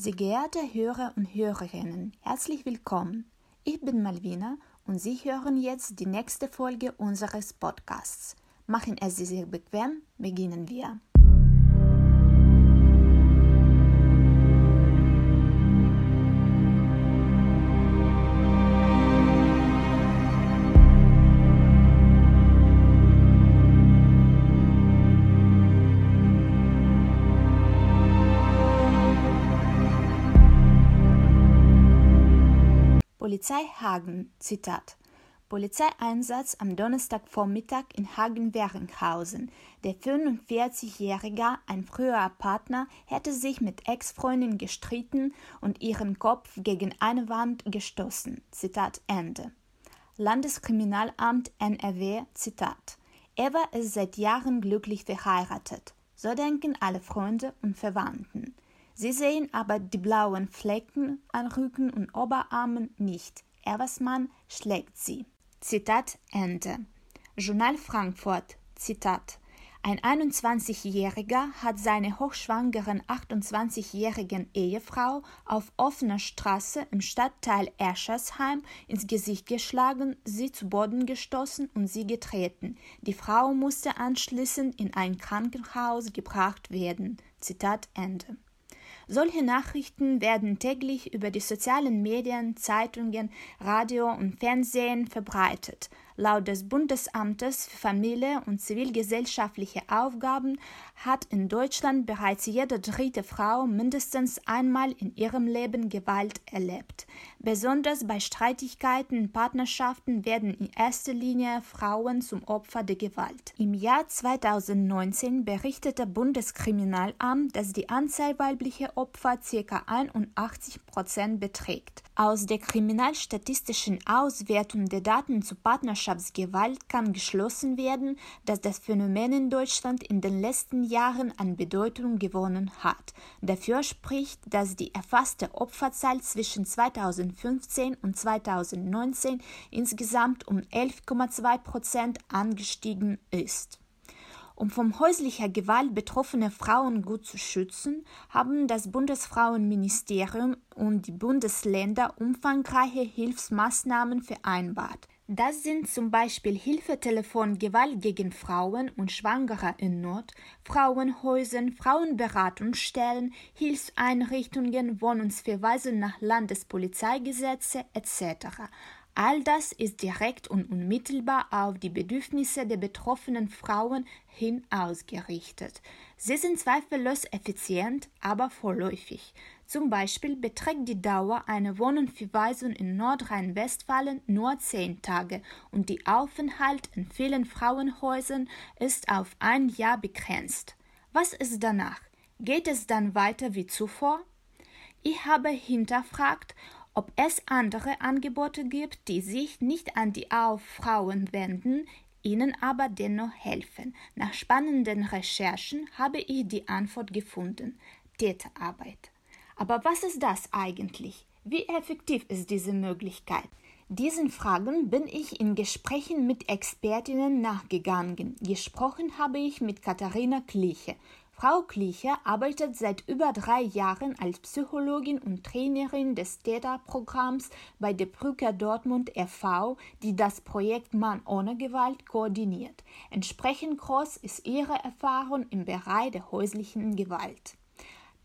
Sehr geehrte Hörer und Hörerinnen, herzlich willkommen. Ich bin Malvina und Sie hören jetzt die nächste Folge unseres Podcasts. Machen Sie sich bequem, beginnen wir. Polizei Hagen, Zitat. Polizeieinsatz am Donnerstagvormittag in Hagen-Weringhausen. Der 45-Jährige, ein früherer Partner, hätte sich mit Ex-Freundin gestritten und ihren Kopf gegen eine Wand gestoßen. Zitat Ende. Landeskriminalamt NRW, Zitat. Eva ist seit Jahren glücklich verheiratet. So denken alle Freunde und Verwandten. Sie sehen aber die blauen Flecken an Rücken und Oberarmen nicht. Eversmann schlägt sie. Zitat Ende. Journal Frankfurt. Zitat. Ein 21-Jähriger hat seine hochschwangeren 28-jährigen Ehefrau auf offener Straße im Stadtteil Eschersheim ins Gesicht geschlagen, sie zu Boden gestoßen und sie getreten. Die Frau musste anschließend in ein Krankenhaus gebracht werden. Zitat Ende. Solche Nachrichten werden täglich über die sozialen Medien, Zeitungen, Radio und Fernsehen verbreitet. Laut des Bundesamtes für Familie und zivilgesellschaftliche Aufgaben hat in Deutschland bereits jede dritte Frau mindestens einmal in ihrem Leben Gewalt erlebt. Besonders bei Streitigkeiten in Partnerschaften werden in erster Linie Frauen zum Opfer der Gewalt. Im Jahr 2019 berichtete Bundeskriminalamt, dass die Anzahl weiblicher Opfer ca. 81 Prozent beträgt. Aus der kriminalstatistischen Auswertung der Daten zu Partnerschaftsgewalt kann geschlossen werden, dass das Phänomen in Deutschland in den letzten Jahren an Bedeutung gewonnen hat. Dafür spricht, dass die erfasste Opferzahl zwischen 2015 und 2019 insgesamt um 11,2 Prozent angestiegen ist. Um von häuslicher Gewalt betroffene Frauen gut zu schützen, haben das Bundesfrauenministerium und die Bundesländer umfangreiche Hilfsmaßnahmen vereinbart. Das sind zum Beispiel Hilfetelefon Gewalt gegen Frauen und Schwangere in Not, Frauenhäusern, Frauenberatungsstellen, Hilfseinrichtungen, Wohnungsverweise nach Landespolizeigesetze etc. All das ist direkt und unmittelbar auf die Bedürfnisse der betroffenen Frauen hin ausgerichtet. Sie sind zweifellos effizient, aber vorläufig. Zum Beispiel beträgt die Dauer einer Wohnungsverweisung in Nordrhein-Westfalen nur zehn Tage und die Aufenthalt in vielen Frauenhäusern ist auf ein Jahr begrenzt. Was ist danach? Geht es dann weiter wie zuvor? Ich habe hinterfragt, ob es andere Angebote gibt, die sich nicht an die Auf-Frauen wenden, ihnen aber dennoch helfen. Nach spannenden Recherchen habe ich die Antwort gefunden. Täterarbeit. Aber was ist das eigentlich? Wie effektiv ist diese Möglichkeit? Diesen Fragen bin ich in Gesprächen mit Expertinnen nachgegangen. Gesprochen habe ich mit Katharina Kliche, Frau Kliche arbeitet seit über drei Jahren als Psychologin und Trainerin des Täterprogramms bei der Brücke Dortmund e.V., die das Projekt Mann ohne Gewalt koordiniert. Entsprechend groß ist ihre Erfahrung im Bereich der häuslichen Gewalt.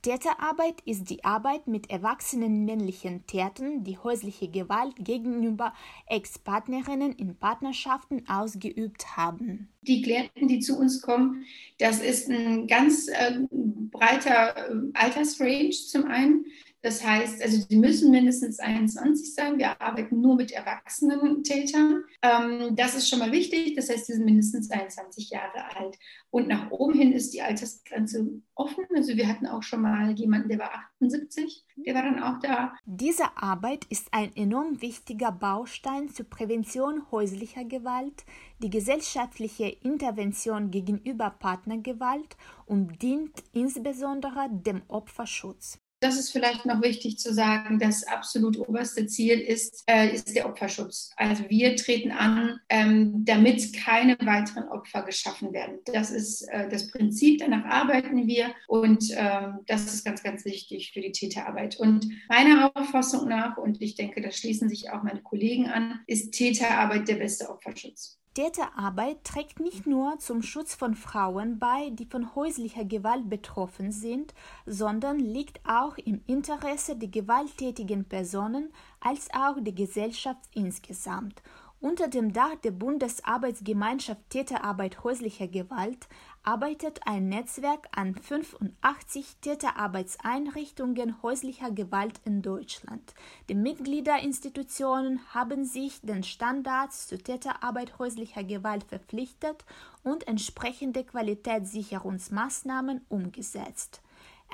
Täterarbeit ist die Arbeit mit erwachsenen männlichen Tätern, die häusliche Gewalt gegenüber Ex-Partnerinnen in Partnerschaften ausgeübt haben. Die Klienten, die zu uns kommen, das ist ein ganz äh, breiter äh, Altersrange zum einen. Das heißt, also die müssen mindestens 21 sein. Wir arbeiten nur mit erwachsenen Tätern. Ähm, das ist schon mal wichtig. Das heißt, sie sind mindestens 21 Jahre alt. Und nach oben hin ist die Altersgrenze offen. Also wir hatten auch schon mal jemanden, der war 78, der war dann auch da. Diese Arbeit ist ein enorm wichtiger Baustein zur Prävention häuslicher Gewalt, die gesellschaftliche Intervention gegenüber Partnergewalt und dient insbesondere dem Opferschutz. Das ist vielleicht noch wichtig zu sagen, das absolut oberste Ziel ist, äh, ist der Opferschutz. Also wir treten an, ähm, damit keine weiteren Opfer geschaffen werden. Das ist äh, das Prinzip, danach arbeiten wir und ähm, das ist ganz, ganz wichtig für die Täterarbeit. Und meiner Auffassung nach, und ich denke, da schließen sich auch meine Kollegen an, ist Täterarbeit der beste Opferschutz. Täterarbeit trägt nicht nur zum Schutz von Frauen bei, die von häuslicher Gewalt betroffen sind, sondern liegt auch im Interesse der gewalttätigen Personen als auch der Gesellschaft insgesamt. Unter dem Dach der Bundesarbeitsgemeinschaft Täterarbeit häuslicher Gewalt arbeitet ein Netzwerk an 85 Täterarbeitseinrichtungen häuslicher Gewalt in Deutschland. Die Mitgliederinstitutionen haben sich den Standards zur Täterarbeit häuslicher Gewalt verpflichtet und entsprechende Qualitätssicherungsmaßnahmen umgesetzt.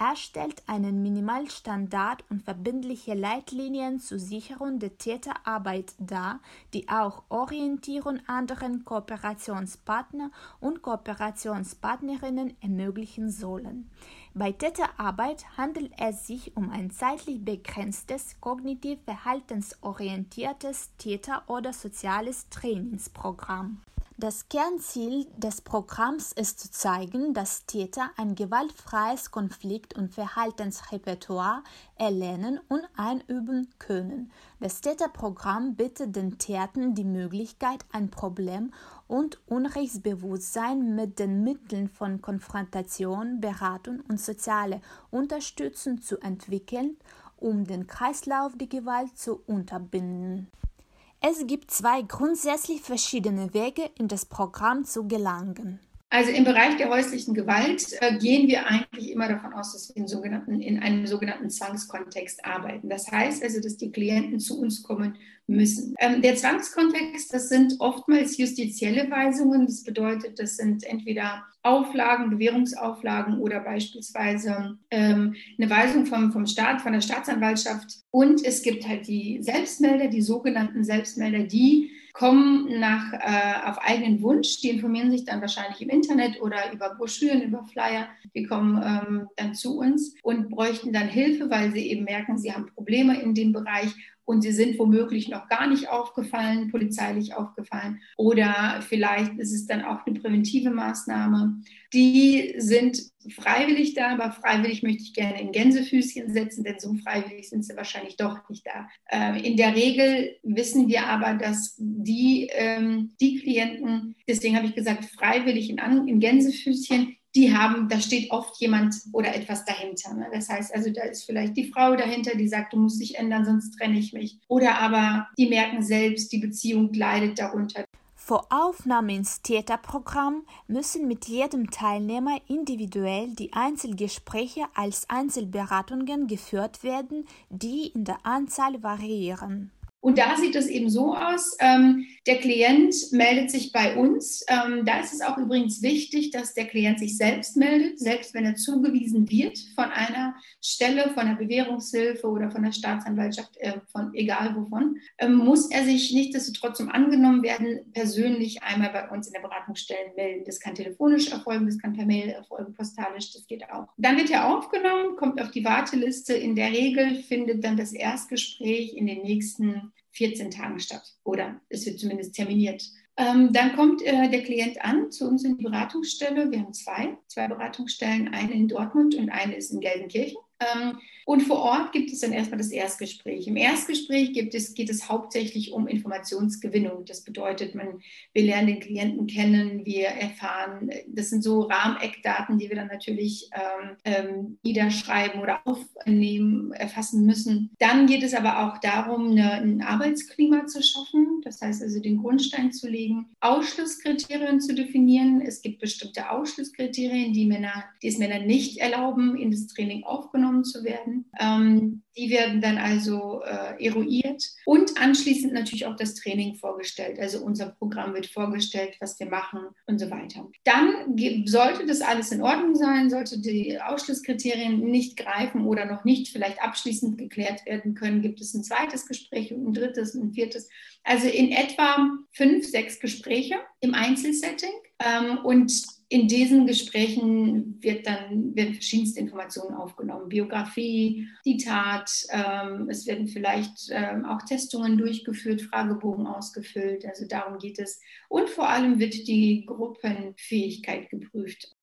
Er stellt einen Minimalstandard und verbindliche Leitlinien zur Sicherung der Täterarbeit dar, die auch Orientierung anderen Kooperationspartner und Kooperationspartnerinnen ermöglichen sollen. Bei Täterarbeit handelt es sich um ein zeitlich begrenztes, kognitiv verhaltensorientiertes Täter- oder soziales Trainingsprogramm. Das Kernziel des Programms ist zu zeigen, dass Täter ein gewaltfreies Konflikt- und Verhaltensrepertoire erlernen und einüben können. Das Täterprogramm bietet den Tätern die Möglichkeit, ein Problem und Unrechtsbewusstsein mit den Mitteln von Konfrontation, Beratung und soziale Unterstützung zu entwickeln, um den Kreislauf der Gewalt zu unterbinden. Es gibt zwei grundsätzlich verschiedene Wege, in das Programm zu gelangen. Also im Bereich der häuslichen Gewalt äh, gehen wir eigentlich immer davon aus, dass wir in, sogenannten, in einem sogenannten Zwangskontext arbeiten. Das heißt also, dass die Klienten zu uns kommen müssen. Ähm, der Zwangskontext, das sind oftmals justizielle Weisungen. Das bedeutet, das sind entweder Auflagen, Bewährungsauflagen oder beispielsweise ähm, eine Weisung vom, vom Staat, von der Staatsanwaltschaft. Und es gibt halt die Selbstmelder, die sogenannten Selbstmelder, die kommen nach, äh, auf eigenen Wunsch. Die informieren sich dann wahrscheinlich im Internet oder über Broschüren, über Flyer. Die kommen ähm, dann zu uns und bräuchten dann Hilfe, weil sie eben merken, sie haben Probleme in dem Bereich und sie sind womöglich noch gar nicht aufgefallen, polizeilich aufgefallen. Oder vielleicht ist es dann auch eine präventive Maßnahme. Die sind freiwillig da, aber freiwillig möchte ich gerne in Gänsefüßchen setzen, denn so freiwillig sind sie wahrscheinlich doch nicht da. Ähm, in der Regel wissen wir aber, dass die, ähm, die Klienten, deswegen habe ich gesagt, freiwillig in, in Gänsefüßchen, die haben, da steht oft jemand oder etwas dahinter. Ne? Das heißt also, da ist vielleicht die Frau dahinter, die sagt, du musst dich ändern, sonst trenne ich mich. Oder aber die merken selbst, die Beziehung leidet darunter. Vor Aufnahme ins Täterprogramm müssen mit jedem Teilnehmer individuell die Einzelgespräche als Einzelberatungen geführt werden, die in der Anzahl variieren. Und da sieht es eben so aus, ähm, der Klient meldet sich bei uns. Ähm, da ist es auch übrigens wichtig, dass der Klient sich selbst meldet, selbst wenn er zugewiesen wird von einer Stelle, von der Bewährungshilfe oder von der Staatsanwaltschaft, äh, von egal wovon, ähm, muss er sich nichtsdestotrotz um angenommen werden, persönlich einmal bei uns in der Beratungsstelle melden. Das kann telefonisch erfolgen, das kann per Mail erfolgen, postalisch, das geht auch. Dann wird er aufgenommen, kommt auf die Warteliste. In der Regel findet dann das Erstgespräch in den nächsten 14 Tagen statt oder es wird zumindest terminiert. Ähm, dann kommt äh, der Klient an zu uns in die Beratungsstelle. Wir haben zwei, zwei Beratungsstellen, eine in Dortmund und eine ist in Gelsenkirchen. Ähm, und vor Ort gibt es dann erstmal das Erstgespräch. Im Erstgespräch es, geht es hauptsächlich um Informationsgewinnung. Das bedeutet, man, wir lernen den Klienten kennen, wir erfahren, das sind so Rahmeneckdaten, die wir dann natürlich ähm, ähm, niederschreiben oder aufnehmen, erfassen müssen. Dann geht es aber auch darum, eine, ein Arbeitsklima zu schaffen, das heißt also den Grundstein zu legen, Ausschlusskriterien zu definieren. Es gibt bestimmte Ausschlusskriterien, die, Männer, die es Männern nicht erlauben, in das Training aufgenommen zu werden. Ähm, die werden dann also äh, eruiert und anschließend natürlich auch das Training vorgestellt. Also unser Programm wird vorgestellt, was wir machen und so weiter. Dann sollte das alles in Ordnung sein, sollte die Ausschlusskriterien nicht greifen oder noch nicht vielleicht abschließend geklärt werden können, gibt es ein zweites Gespräch und ein drittes und ein viertes. Also in etwa fünf, sechs Gespräche im Einzelsetting. Ähm, und in diesen Gesprächen wird dann, werden verschiedenste Informationen aufgenommen. Biografie, die Tat, ähm, es werden vielleicht ähm, auch Testungen durchgeführt, Fragebogen ausgefüllt. Also darum geht es. Und vor allem wird die Gruppenfähigkeit geprüft.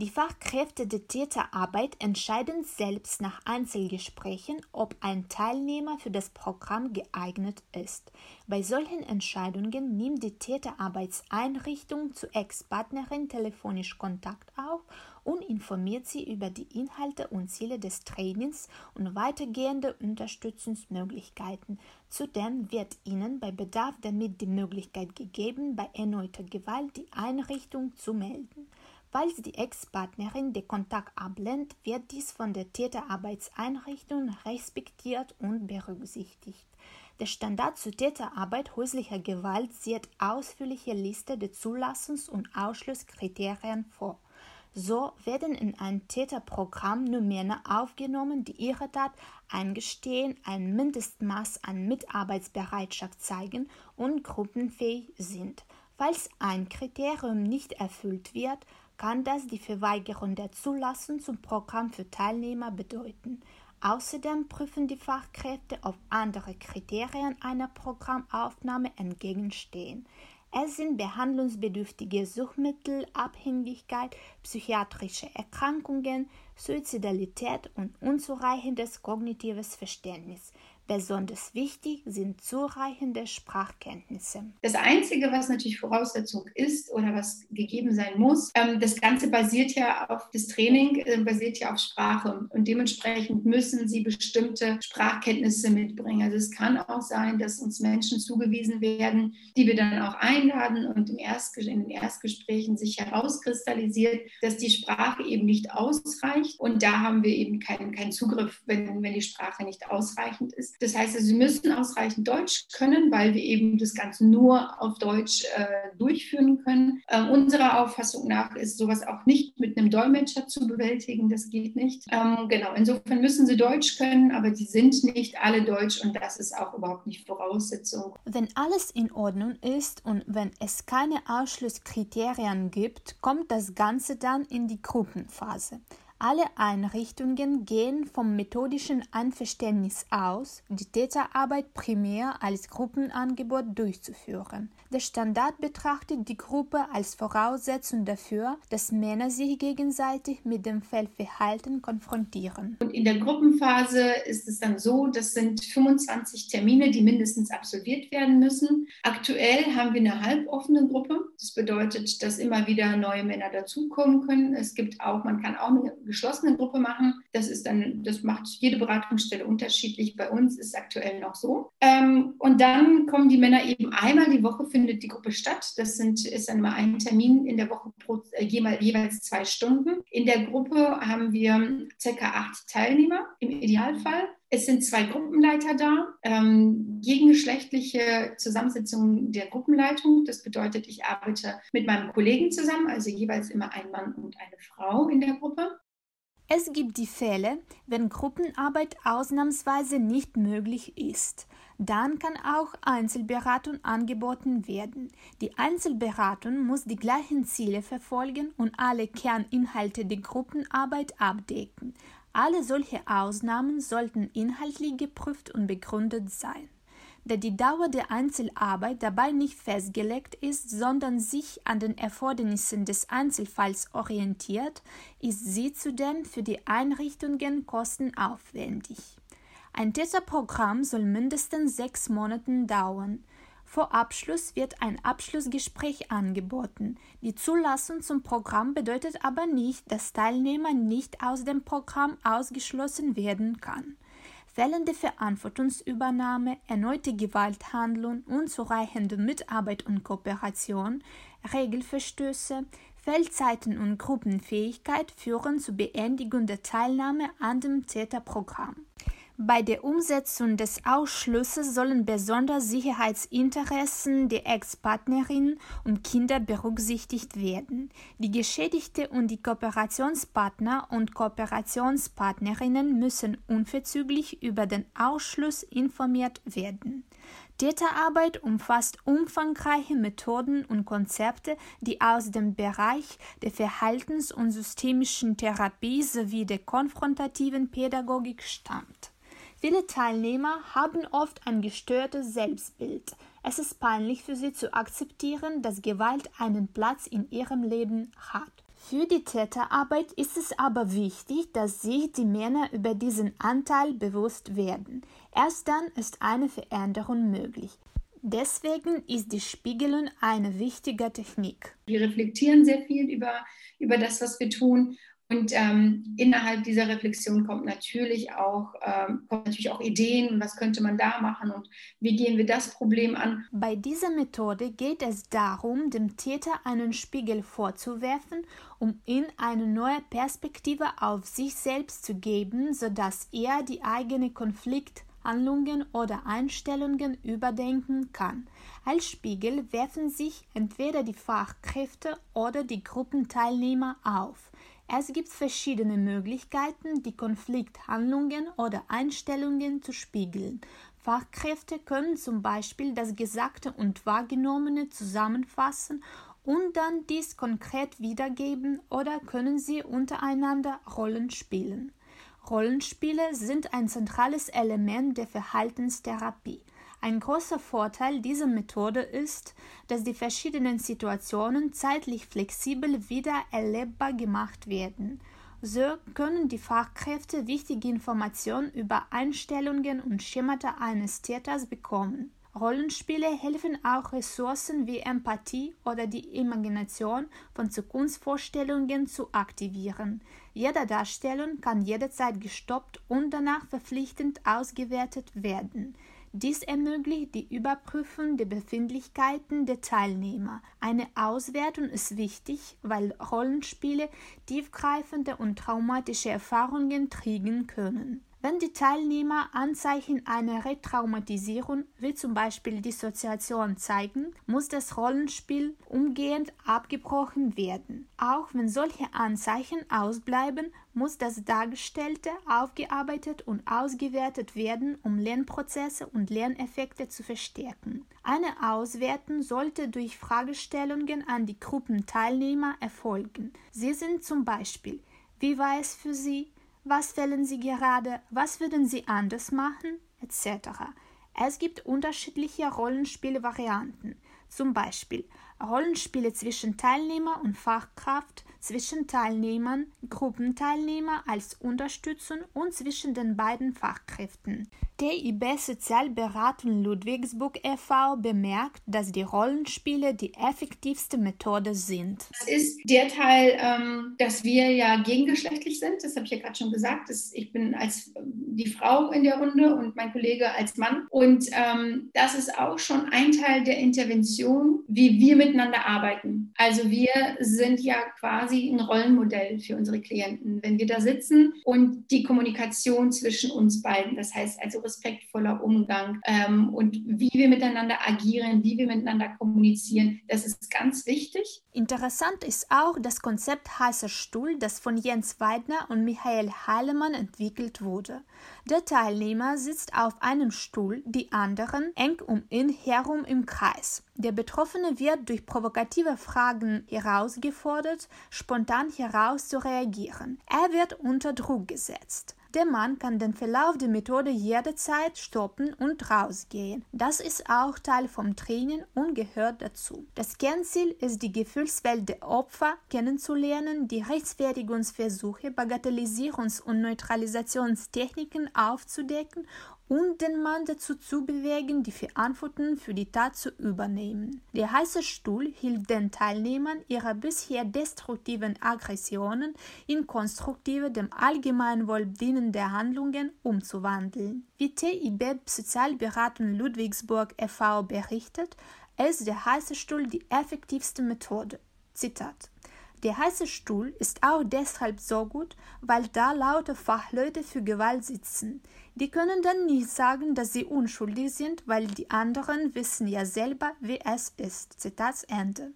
Die Fachkräfte der Täterarbeit entscheiden selbst nach Einzelgesprächen, ob ein Teilnehmer für das Programm geeignet ist. Bei solchen Entscheidungen nimmt die Täterarbeitseinrichtung zu Ex-Partnerin telefonisch Kontakt auf und informiert sie über die Inhalte und Ziele des Trainings und weitergehende Unterstützungsmöglichkeiten. Zudem wird ihnen bei Bedarf damit die Möglichkeit gegeben, bei erneuter Gewalt die Einrichtung zu melden. Falls die Ex-Partnerin den Kontakt ablehnt, wird dies von der Täterarbeitseinrichtung respektiert und berücksichtigt. Der Standard zur Täterarbeit häuslicher Gewalt sieht ausführliche Liste der Zulassungs- und Ausschlusskriterien vor. So werden in ein Täterprogramm nur Männer aufgenommen, die ihre Tat eingestehen, ein Mindestmaß an Mitarbeitsbereitschaft zeigen und gruppenfähig sind. Falls ein Kriterium nicht erfüllt wird, kann das die Verweigerung der Zulassung zum Programm für Teilnehmer bedeuten. Außerdem prüfen die Fachkräfte, ob andere Kriterien einer Programmaufnahme entgegenstehen. Es sind behandlungsbedürftige Suchmittel, Abhängigkeit, psychiatrische Erkrankungen, Suizidalität und unzureichendes kognitives Verständnis. Besonders wichtig sind zureichende Sprachkenntnisse. Das Einzige, was natürlich Voraussetzung ist oder was gegeben sein muss, ähm, das Ganze basiert ja auf, das Training äh, basiert ja auf Sprache und dementsprechend müssen sie bestimmte Sprachkenntnisse mitbringen. Also es kann auch sein, dass uns Menschen zugewiesen werden, die wir dann auch einladen und in den Erstgesprächen sich herauskristallisiert, dass die Sprache eben nicht ausreicht und da haben wir eben keinen, keinen Zugriff, wenn, wenn die Sprache nicht ausreichend ist. Das heißt, also, Sie müssen ausreichend Deutsch können, weil wir eben das Ganze nur auf Deutsch äh, durchführen können. Ähm, unserer Auffassung nach ist sowas auch nicht mit einem Dolmetscher zu bewältigen. Das geht nicht. Ähm, genau, insofern müssen Sie Deutsch können, aber die sind nicht alle Deutsch und das ist auch überhaupt nicht Voraussetzung. Wenn alles in Ordnung ist und wenn es keine Ausschlusskriterien gibt, kommt das Ganze dann in die Gruppenphase. Alle Einrichtungen gehen vom methodischen Einverständnis aus, die Täterarbeit primär als Gruppenangebot durchzuführen. Der Standard betrachtet die Gruppe als Voraussetzung dafür, dass Männer sich gegenseitig mit dem Fehlverhalten konfrontieren. Und in der Gruppenphase ist es dann so, das sind 25 Termine, die mindestens absolviert werden müssen. Aktuell haben wir eine halboffene Gruppe. Das bedeutet, dass immer wieder neue Männer dazukommen können. Es gibt auch, man kann auch eine geschlossene Gruppe machen. Das ist dann, das macht jede Beratungsstelle unterschiedlich. Bei uns ist es aktuell noch so. Ähm, und dann kommen die Männer eben einmal die Woche findet die Gruppe statt. Das sind, ist dann mal ein Termin in der Woche pro, äh, jeweils zwei Stunden. In der Gruppe haben wir circa acht Teilnehmer im Idealfall. Es sind zwei Gruppenleiter da, ähm, gegengeschlechtliche Zusammensetzung der Gruppenleitung. Das bedeutet, ich arbeite mit meinem Kollegen zusammen, also jeweils immer ein Mann und eine Frau in der Gruppe. Es gibt die Fälle, wenn Gruppenarbeit ausnahmsweise nicht möglich ist. Dann kann auch Einzelberatung angeboten werden. Die Einzelberatung muss die gleichen Ziele verfolgen und alle Kerninhalte der Gruppenarbeit abdecken. Alle solche Ausnahmen sollten inhaltlich geprüft und begründet sein da die Dauer der Einzelarbeit dabei nicht festgelegt ist, sondern sich an den Erfordernissen des Einzelfalls orientiert, ist sie zudem für die Einrichtungen kostenaufwendig. Ein Tesa-Programm soll mindestens sechs Monate dauern. Vor Abschluss wird ein Abschlussgespräch angeboten. Die Zulassung zum Programm bedeutet aber nicht, dass Teilnehmer nicht aus dem Programm ausgeschlossen werden kann fehlende Verantwortungsübernahme, erneute Gewalthandlung, unzureichende Mitarbeit und Kooperation, Regelverstöße, Fehlzeiten und Gruppenfähigkeit führen zur Beendigung der Teilnahme an dem Täterprogramm. Bei der Umsetzung des Ausschlusses sollen besonders Sicherheitsinteressen der Ex-Partnerinnen und Kinder berücksichtigt werden. Die Geschädigte und die Kooperationspartner und Kooperationspartnerinnen müssen unverzüglich über den Ausschluss informiert werden. Täterarbeit umfasst umfangreiche Methoden und Konzepte, die aus dem Bereich der Verhaltens- und systemischen Therapie sowie der konfrontativen Pädagogik stammt. Viele Teilnehmer haben oft ein gestörtes Selbstbild. Es ist peinlich für sie zu akzeptieren, dass Gewalt einen Platz in ihrem Leben hat. Für die Täterarbeit ist es aber wichtig, dass sich die Männer über diesen Anteil bewusst werden. Erst dann ist eine Veränderung möglich. Deswegen ist die Spiegelung eine wichtige Technik. Wir reflektieren sehr viel über, über das, was wir tun und ähm, innerhalb dieser Reflexion kommt natürlich auch, ähm, kommen natürlich auch Ideen, was könnte man da machen und wie gehen wir das Problem an. Bei dieser Methode geht es darum, dem Täter einen Spiegel vorzuwerfen, um ihm eine neue Perspektive auf sich selbst zu geben, sodass er die eigene Konflikthandlungen oder Einstellungen überdenken kann. Als Spiegel werfen sich entweder die Fachkräfte oder die Gruppenteilnehmer auf. Es gibt verschiedene Möglichkeiten, die Konflikthandlungen oder Einstellungen zu spiegeln. Fachkräfte können zum Beispiel das Gesagte und Wahrgenommene zusammenfassen und dann dies konkret wiedergeben oder können sie untereinander Rollen spielen. Rollenspiele sind ein zentrales Element der Verhaltenstherapie. Ein großer Vorteil dieser Methode ist, dass die verschiedenen Situationen zeitlich flexibel wieder erlebbar gemacht werden. So können die Fachkräfte wichtige Informationen über Einstellungen und Schemata eines Täters bekommen. Rollenspiele helfen auch Ressourcen wie Empathie oder die Imagination von Zukunftsvorstellungen zu aktivieren. Jede Darstellung kann jederzeit gestoppt und danach verpflichtend ausgewertet werden. Dies ermöglicht die Überprüfung der Befindlichkeiten der Teilnehmer. Eine Auswertung ist wichtig, weil Rollenspiele tiefgreifende und traumatische Erfahrungen triggern können. Wenn die Teilnehmer Anzeichen einer Retraumatisierung, wie zum Beispiel Dissoziation, zeigen, muss das Rollenspiel umgehend abgebrochen werden. Auch wenn solche Anzeichen ausbleiben, muss das Dargestellte aufgearbeitet und ausgewertet werden, um Lernprozesse und Lerneffekte zu verstärken. Eine Auswertung sollte durch Fragestellungen an die Gruppenteilnehmer erfolgen. Sie sind zum Beispiel Wie war es für Sie? Was fällen Sie gerade, was würden Sie anders machen, etc. Es gibt unterschiedliche Rollenspielvarianten, zum Beispiel Rollenspiele zwischen Teilnehmer und Fachkraft, zwischen Teilnehmern, Gruppenteilnehmer als Unterstützung und zwischen den beiden Fachkräften. Der IB Sozialberatung Ludwigsburg e.V. bemerkt, dass die Rollenspiele die effektivste Methode sind. Das ist der Teil, ähm, dass wir ja gegengeschlechtlich sind. Das habe ich ja gerade schon gesagt. Das, ich bin als die Frau in der Runde und mein Kollege als Mann. Und ähm, das ist auch schon ein Teil der Intervention, wie wir miteinander arbeiten. Also wir sind ja quasi ein Rollenmodell für unsere Klienten, wenn wir da sitzen und die Kommunikation zwischen uns beiden, das heißt also respektvoller Umgang ähm, und wie wir miteinander agieren, wie wir miteinander kommunizieren. Das ist ganz wichtig. Interessant ist auch das Konzept heißer Stuhl, das von Jens Weidner und Michael Heilemann entwickelt wurde. Der Teilnehmer sitzt auf einem Stuhl, die anderen eng um ihn herum im Kreis. Der Betroffene wird durch provokative Fragen herausgefordert, spontan heraus zu reagieren. Er wird unter Druck gesetzt. Der Mann kann den Verlauf der Methode jederzeit stoppen und rausgehen. Das ist auch Teil vom Training und gehört dazu. Das Kernziel ist, die Gefühlswelt der Opfer kennenzulernen, die Rechtfertigungsversuche, Bagatellisierungs- und Neutralisationstechniken aufzudecken und den Mann dazu zu bewegen, die Verantwortung für die Tat zu übernehmen. Der heiße Stuhl hilft den Teilnehmern, ihre bisher destruktiven Aggressionen in konstruktive, dem Allgemeinwohl dienende Handlungen umzuwandeln. Wie TIB Sozialberatung Ludwigsburg e.V. berichtet, ist der heiße Stuhl die effektivste Methode. Zitat der heiße Stuhl ist auch deshalb so gut, weil da lauter Fachleute für Gewalt sitzen. Die können dann nicht sagen, dass sie unschuldig sind, weil die anderen wissen ja selber, wie es ist. Zitat Ende.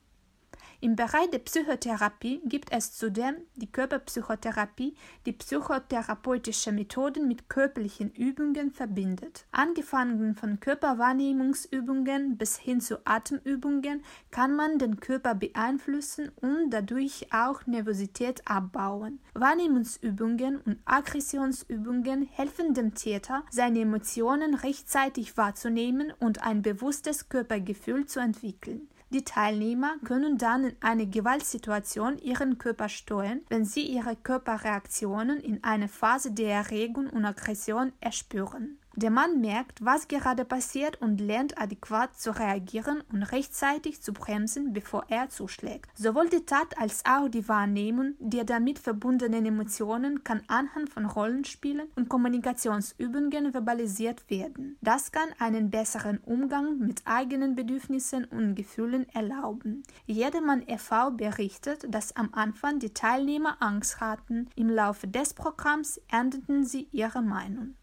Im Bereich der Psychotherapie gibt es zudem die Körperpsychotherapie, die psychotherapeutische Methoden mit körperlichen Übungen verbindet. Angefangen von Körperwahrnehmungsübungen bis hin zu Atemübungen kann man den Körper beeinflussen und dadurch auch Nervosität abbauen. Wahrnehmungsübungen und Aggressionsübungen helfen dem Täter, seine Emotionen rechtzeitig wahrzunehmen und ein bewusstes Körpergefühl zu entwickeln. Die Teilnehmer können dann in einer Gewaltsituation ihren Körper steuern, wenn sie ihre Körperreaktionen in einer Phase der Erregung und Aggression erspüren. Der Mann merkt, was gerade passiert und lernt adäquat zu reagieren und rechtzeitig zu bremsen, bevor er zuschlägt. Sowohl die Tat als auch die Wahrnehmung der damit verbundenen Emotionen kann anhand von Rollenspielen und Kommunikationsübungen verbalisiert werden. Das kann einen besseren Umgang mit eigenen Bedürfnissen und Gefühlen erlauben. Jedermann e.V. berichtet, dass am Anfang die Teilnehmer Angst hatten, im Laufe des Programms änderten sie ihre Meinung.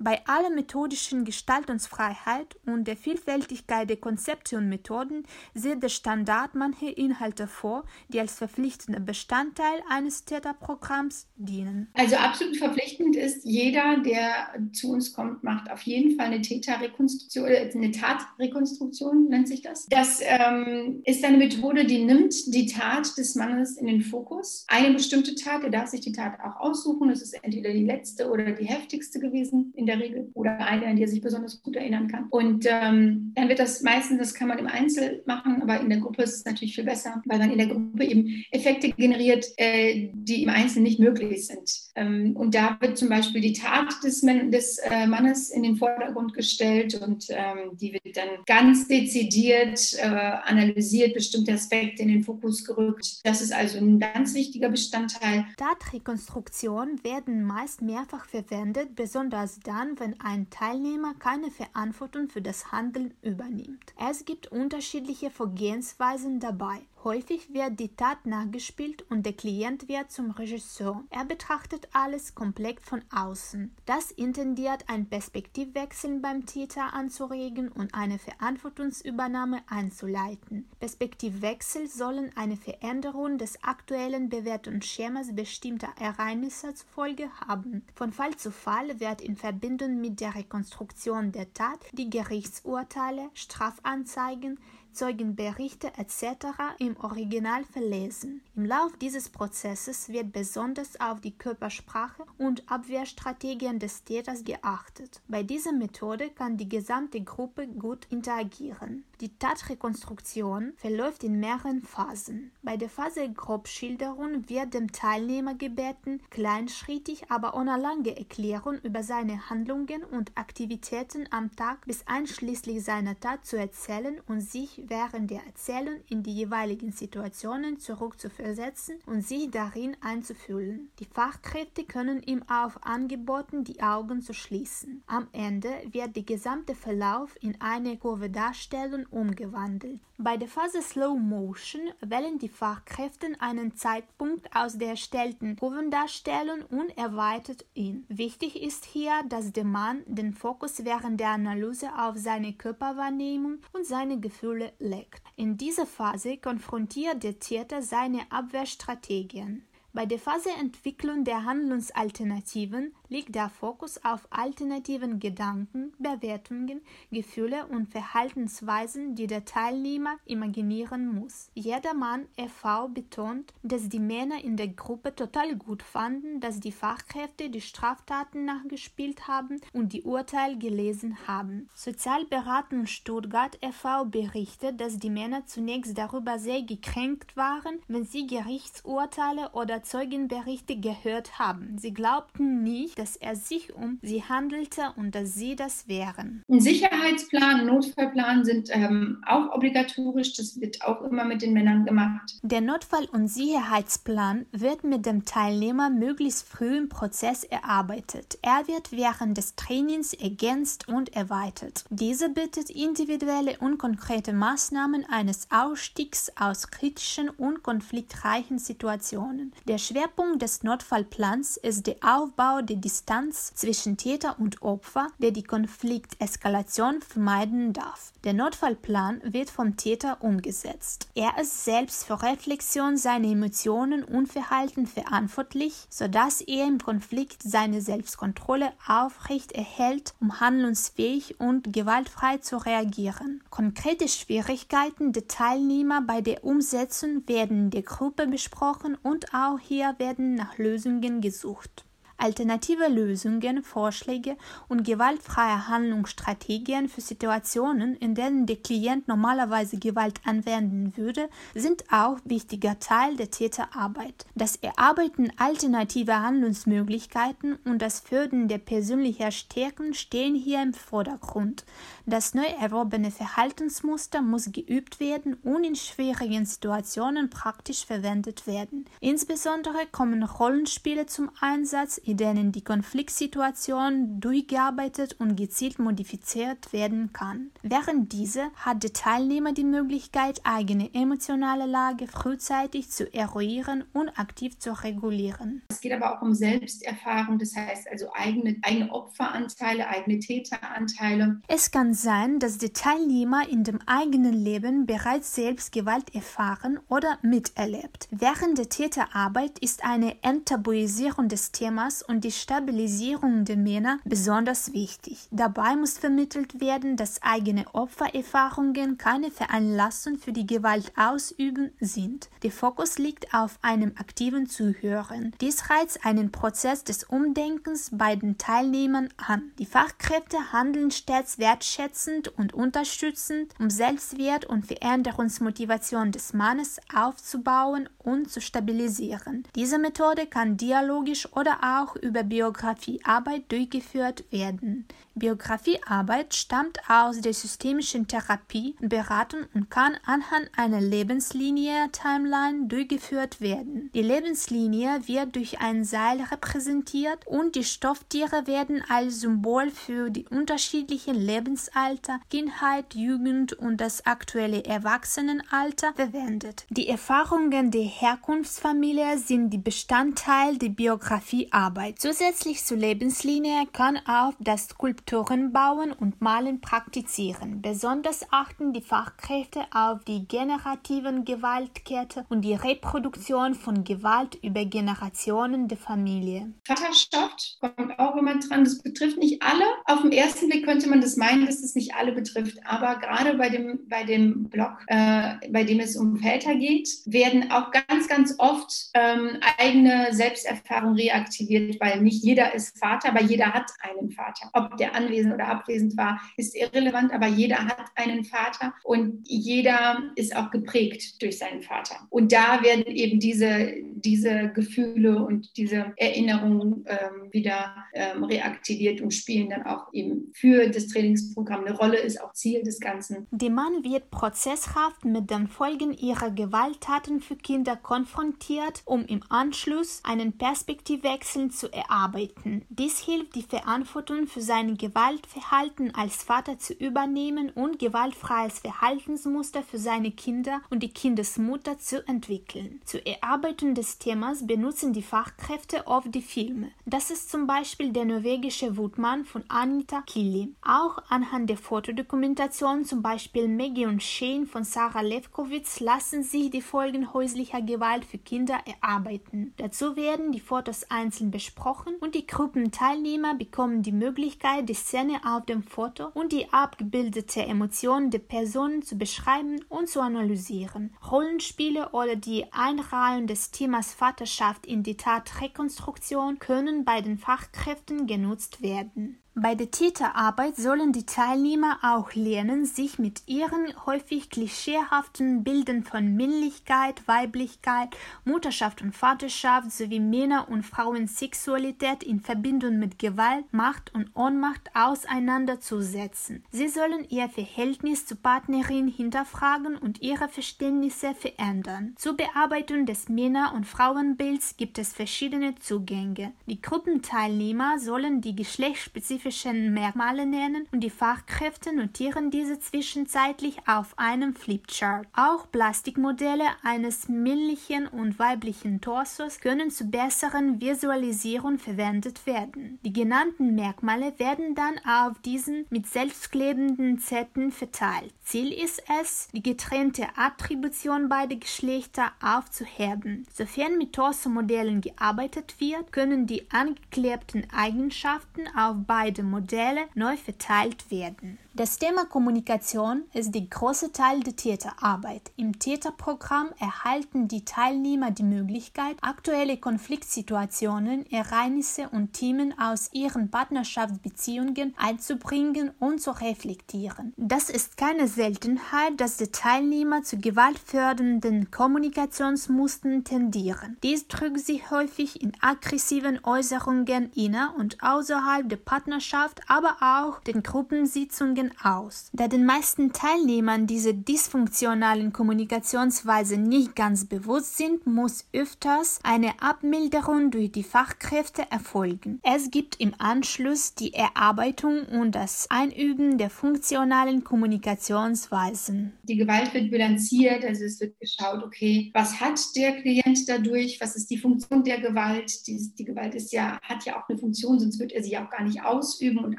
Bei aller methodischen Gestaltungsfreiheit und der Vielfältigkeit der Konzepte und Methoden sieht der Standard manche Inhalte vor, die als verpflichtender Bestandteil eines Täterprogramms dienen. Also absolut verpflichtend ist, jeder, der zu uns kommt, macht auf jeden Fall eine Täterrekonstruktion, äh, eine Tatrekonstruktion nennt sich das. Das ähm, ist eine Methode, die nimmt die Tat des Mannes in den Fokus. Eine bestimmte Tat, er darf sich die Tat auch aussuchen. Es ist entweder die letzte oder die heftigste gewesen in der Regel oder eine, an die er sich besonders gut erinnern kann. Und ähm, dann wird das meistens, das kann man im Einzel machen, aber in der Gruppe ist es natürlich viel besser, weil man in der Gruppe eben Effekte generiert, äh, die im Einzelnen nicht möglich sind. Ähm, und da wird zum Beispiel die Tat des, des äh, Mannes in den Vordergrund gestellt und ähm, die wird dann ganz dezidiert äh, analysiert, bestimmte Aspekte in den Fokus gerückt. Das ist also ein ganz wichtiger Bestandteil. Tatrekonstruktionen werden meist mehrfach verwendet, besonders dann, dann, wenn ein Teilnehmer keine Verantwortung für das Handeln übernimmt. Es gibt unterschiedliche Vorgehensweisen dabei. Häufig wird die Tat nachgespielt und der Klient wird zum Regisseur. Er betrachtet alles komplett von außen. Das intendiert einen Perspektivwechsel beim Täter anzuregen und eine Verantwortungsübernahme einzuleiten. Perspektivwechsel sollen eine Veränderung des aktuellen Bewertungsschemas bestimmter Ereignisse zur Folge haben. Von Fall zu Fall wird in Verbindung mit der Rekonstruktion der Tat die Gerichtsurteile, Strafanzeigen, Zeugenberichte etc. im Original verlesen. Im Lauf dieses Prozesses wird besonders auf die Körpersprache und Abwehrstrategien des Täters geachtet. Bei dieser Methode kann die gesamte Gruppe gut interagieren. Die Tatrekonstruktion verläuft in mehreren Phasen. Bei der Phase Grobschilderung wird dem Teilnehmer gebeten, kleinschrittig, aber ohne lange Erklärung über seine Handlungen und Aktivitäten am Tag bis einschließlich seiner Tat zu erzählen und sich während der Erzählung in die jeweiligen Situationen zurückzuversetzen und sich darin einzufühlen. Die Fachkräfte können ihm auf angeboten, die Augen zu schließen. Am Ende wird der gesamte Verlauf in eine Kurve darstellen umgewandelt. Bei der Phase Slow Motion wählen die Fachkräfte einen Zeitpunkt aus der erstellten Kurvendarstellung und erweitert ihn. Wichtig ist hier, dass der Mann den Fokus während der Analyse auf seine Körperwahrnehmung und seine Gefühle legt. In dieser Phase konfrontiert der Täter seine Abwehrstrategien. Bei der Phaseentwicklung der Handlungsalternativen liegt der Fokus auf alternativen Gedanken, Bewertungen, Gefühle und Verhaltensweisen, die der Teilnehmer imaginieren muss. Jeder Mann e.V. betont, dass die Männer in der Gruppe total gut fanden, dass die Fachkräfte die Straftaten nachgespielt haben und die Urteile gelesen haben. Sozialberatung Stuttgart e.V. berichtet, dass die Männer zunächst darüber sehr gekränkt waren, wenn sie Gerichtsurteile oder Zeugenberichte gehört haben. Sie glaubten nicht, dass er sich um sie handelte und dass sie das wären. Ein Sicherheitsplan, Notfallplan sind ähm, auch obligatorisch. Das wird auch immer mit den Männern gemacht. Der Notfall- und Sicherheitsplan wird mit dem Teilnehmer möglichst früh im Prozess erarbeitet. Er wird während des Trainings ergänzt und erweitert. Diese bittet individuelle und konkrete Maßnahmen eines Ausstiegs aus kritischen und konfliktreichen Situationen. Der Schwerpunkt des Notfallplans ist der Aufbau der Distanz zwischen Täter und Opfer, der die Konflikteskalation vermeiden darf. Der Notfallplan wird vom Täter umgesetzt. Er ist selbst für Reflexion seiner Emotionen und Verhalten verantwortlich, sodass er im Konflikt seine Selbstkontrolle aufrecht erhält, um handlungsfähig und gewaltfrei zu reagieren. Konkrete Schwierigkeiten der Teilnehmer bei der Umsetzung werden in der Gruppe besprochen und auch hier werden nach Lösungen gesucht. Alternative Lösungen, Vorschläge und gewaltfreie Handlungsstrategien für Situationen, in denen der Klient normalerweise Gewalt anwenden würde, sind auch wichtiger Teil der Täterarbeit. Das Erarbeiten alternativer Handlungsmöglichkeiten und das Fördern der persönlichen Stärken stehen hier im Vordergrund. Das neu erworbene Verhaltensmuster muss geübt werden und in schwierigen Situationen praktisch verwendet werden. Insbesondere kommen Rollenspiele zum Einsatz, in denen die Konfliktsituation durchgearbeitet und gezielt modifiziert werden kann. Während diese hat der Teilnehmer die Möglichkeit, eigene emotionale Lage frühzeitig zu eruieren und aktiv zu regulieren. Es geht aber auch um Selbsterfahrung, das heißt also eigene, eigene Opferanteile, eigene Täteranteile. Es kann sein, dass die Teilnehmer in dem eigenen Leben bereits selbst Gewalt erfahren oder miterlebt. Während der Täterarbeit ist eine Enttabuisierung des Themas und die Stabilisierung der Männer besonders wichtig. Dabei muss vermittelt werden, dass eigene Opfererfahrungen keine Veranlassung für die Gewalt ausüben sind. Der Fokus liegt auf einem aktiven Zuhören. Dies reizt einen Prozess des Umdenkens bei den Teilnehmern an. Die Fachkräfte handeln stets wertschätzend und unterstützend, um Selbstwert und Veränderungsmotivation des Mannes aufzubauen und zu stabilisieren. Diese Methode kann dialogisch oder auch auch über Biografiearbeit durchgeführt werden. Biografiearbeit stammt aus der systemischen Therapie, Beratung und kann anhand einer Lebenslinie Timeline durchgeführt werden. Die Lebenslinie wird durch ein Seil repräsentiert und die Stofftiere werden als Symbol für die unterschiedlichen Lebensalter, Kindheit, Jugend und das aktuelle Erwachsenenalter verwendet. Die Erfahrungen der Herkunftsfamilie sind die Bestandteil der Biografiearbeit. Zusätzlich zur Lebenslinie kann auch das Skulptur Bauen und malen praktizieren. Besonders achten die Fachkräfte auf die generativen Gewaltkette und die Reproduktion von Gewalt über Generationen der Familie. Vaterschaft kommt auch immer dran. Das betrifft nicht alle. Auf den ersten Blick könnte man das meinen, dass es nicht alle betrifft. Aber gerade bei dem, bei dem Blog, äh, bei dem es um Väter geht, werden auch ganz, ganz oft ähm, eigene Selbsterfahrungen reaktiviert, weil nicht jeder ist Vater, aber jeder hat einen Vater. Ob der anwesend oder abwesend war, ist irrelevant, aber jeder hat einen Vater und jeder ist auch geprägt durch seinen Vater. Und da werden eben diese, diese Gefühle und diese Erinnerungen ähm, wieder ähm, reaktiviert und spielen dann auch eben für das Trainingsprogramm eine Rolle, ist auch Ziel des Ganzen. Der Mann wird prozesshaft mit den Folgen ihrer Gewalttaten für Kinder konfrontiert, um im Anschluss einen Perspektivwechsel zu erarbeiten. Dies hilft, die Verantwortung für seine Gewaltverhalten als Vater zu übernehmen und gewaltfreies Verhaltensmuster für seine Kinder und die Kindesmutter zu entwickeln. Zur Erarbeitung des Themas benutzen die Fachkräfte oft die Filme. Das ist zum Beispiel der norwegische Wutmann von Anita Kili. Auch anhand der Fotodokumentation, zum Beispiel Maggie und Shane von Sarah Levkowitz, lassen sich die Folgen häuslicher Gewalt für Kinder erarbeiten. Dazu werden die Fotos einzeln besprochen und die Gruppenteilnehmer bekommen die Möglichkeit, die Szene auf dem Foto und die abgebildete Emotionen der Personen zu beschreiben und zu analysieren. Rollenspiele oder die Einreihung des Themas Vaterschaft in die Tatrekonstruktion können bei den Fachkräften genutzt werden. Bei der Täterarbeit sollen die Teilnehmer auch lernen, sich mit ihren häufig klischeehaften Bildern von Männlichkeit, Weiblichkeit, Mutterschaft und Vaterschaft sowie Männer- und Frauensexualität in Verbindung mit Gewalt, Macht und Ohnmacht auseinanderzusetzen. Sie sollen ihr Verhältnis zur Partnerin hinterfragen und ihre Verständnisse verändern. Zur Bearbeitung des Männer- und Frauenbilds gibt es verschiedene Zugänge. Die Gruppenteilnehmer sollen die geschlechtsspezifischen spezifischen Merkmale nennen und die Fachkräfte notieren diese zwischenzeitlich auf einem Flipchart. Auch Plastikmodelle eines männlichen und weiblichen Torsos können zur besseren Visualisierung verwendet werden. Die genannten Merkmale werden dann auf diesen mit selbstklebenden Zetteln verteilt. Ziel ist es, die getrennte Attribution beider Geschlechter aufzuheben. Sofern mit Torso-Modellen gearbeitet wird, können die angeklebten Eigenschaften auf beide Modelle neu verteilt werden. Das Thema Kommunikation ist der große Teil der Täterarbeit. Im Täterprogramm erhalten die Teilnehmer die Möglichkeit, aktuelle Konfliktsituationen, Ereignisse und Themen aus ihren Partnerschaftsbeziehungen einzubringen und zu reflektieren. Das ist keine Seltenheit, dass die Teilnehmer zu gewaltfördernden Kommunikationsmustern tendieren. Dies drückt sich häufig in aggressiven Äußerungen inner und außerhalb der Partnerschaft, aber auch den Gruppensitzungen aus. Da den meisten Teilnehmern diese dysfunktionalen Kommunikationsweise nicht ganz bewusst sind, muss öfters eine Abmilderung durch die Fachkräfte erfolgen. Es gibt im Anschluss die Erarbeitung und das Einüben der funktionalen Kommunikationsweisen. Die Gewalt wird bilanziert, also es wird geschaut, okay, was hat der Klient dadurch, was ist die Funktion der Gewalt? Die, die Gewalt ist ja, hat ja auch eine Funktion, sonst wird er sie auch gar nicht ausüben und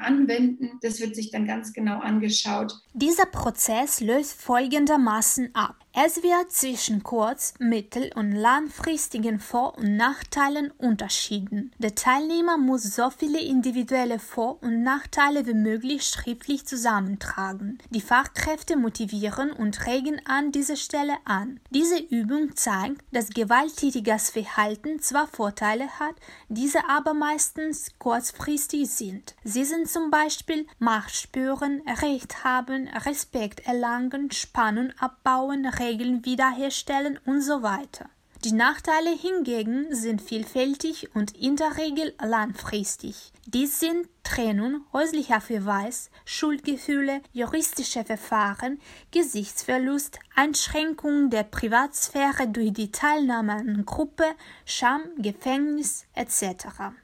anwenden. Das wird sich dann ganz genau angeschaut. Dieser Prozess löst folgendermaßen ab. Es wird zwischen kurz-, mittel- und langfristigen Vor- und Nachteilen unterschieden. Der Teilnehmer muss so viele individuelle Vor- und Nachteile wie möglich schriftlich zusammentragen. Die Fachkräfte motivieren und regen an dieser Stelle an. Diese Übung zeigt, dass gewalttätiges Verhalten zwar Vorteile hat, diese aber meistens kurzfristig sind. Sie sind zum Beispiel Macht spüren, Recht haben, Respekt erlangen, Spannung abbauen, Regeln wiederherstellen und so weiter. Die Nachteile hingegen sind vielfältig und in der Regel langfristig. Dies sind Trennung, häuslicher Verweis, Schuldgefühle, juristische Verfahren, Gesichtsverlust, Einschränkung der Privatsphäre durch die Teilnahme an Gruppe, Scham, Gefängnis etc.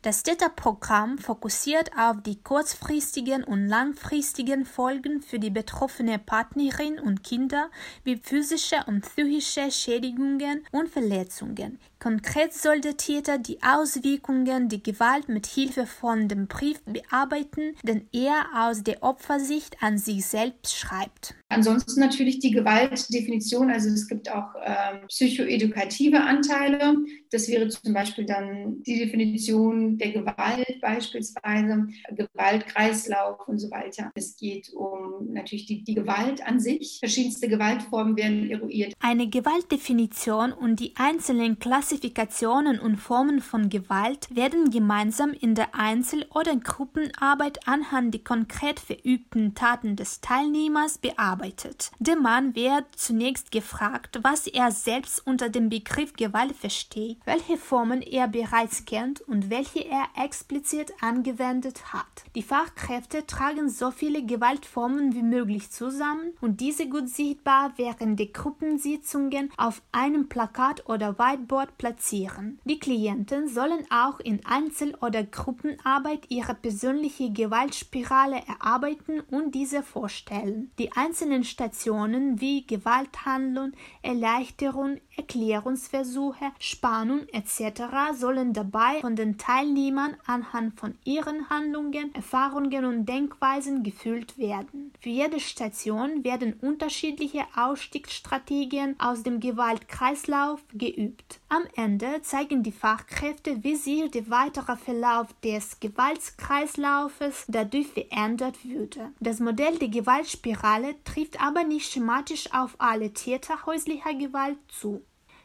Das Täterprogramm fokussiert auf die kurzfristigen und langfristigen Folgen für die betroffene Partnerin und Kinder wie physische und psychische Schädigungen und Verletzungen. Konkret soll der Täter die Auswirkungen der Gewalt mit Hilfe von dem Brief bearbeiten, den er aus der Opfersicht an sich selbst schreibt. Ansonsten natürlich die Gewaltdefinition, also es gibt auch äh, psychoedukative Anteile. Das wäre zum Beispiel dann die Definition der Gewalt beispielsweise, Gewaltkreislauf und so weiter. Es geht um natürlich die, die Gewalt an sich. Verschiedenste Gewaltformen werden eruiert. Eine Gewaltdefinition und die einzelnen Klassifikationen und Formen von Gewalt werden gemeinsam in der Einzel- oder Gruppenarbeit anhand der konkret verübten Taten des Teilnehmers bearbeitet arbeitet. Der Mann wird zunächst gefragt, was er selbst unter dem Begriff Gewalt versteht, welche Formen er bereits kennt und welche er explizit angewendet hat. Die Fachkräfte tragen so viele Gewaltformen wie möglich zusammen und diese gut sichtbar während der Gruppensitzungen auf einem Plakat oder Whiteboard platzieren. Die Klienten sollen auch in Einzel- oder Gruppenarbeit ihre persönliche Gewaltspirale erarbeiten und diese vorstellen. Die einzelnen Stationen wie Gewalthandlung, Erleichterung, Erklärungsversuche, Spannung etc. sollen dabei von den Teilnehmern anhand von ihren Handlungen, Erfahrungen und Denkweisen gefüllt werden. Für jede Station werden unterschiedliche Ausstiegsstrategien aus dem Gewaltkreislauf geübt. Am Ende zeigen die Fachkräfte, wie sich der weitere Verlauf des Gewaltkreislaufes dadurch verändert würde. Das Modell der Gewaltspirale trifft aber nicht schematisch auf alle Täter häuslicher Gewalt zu.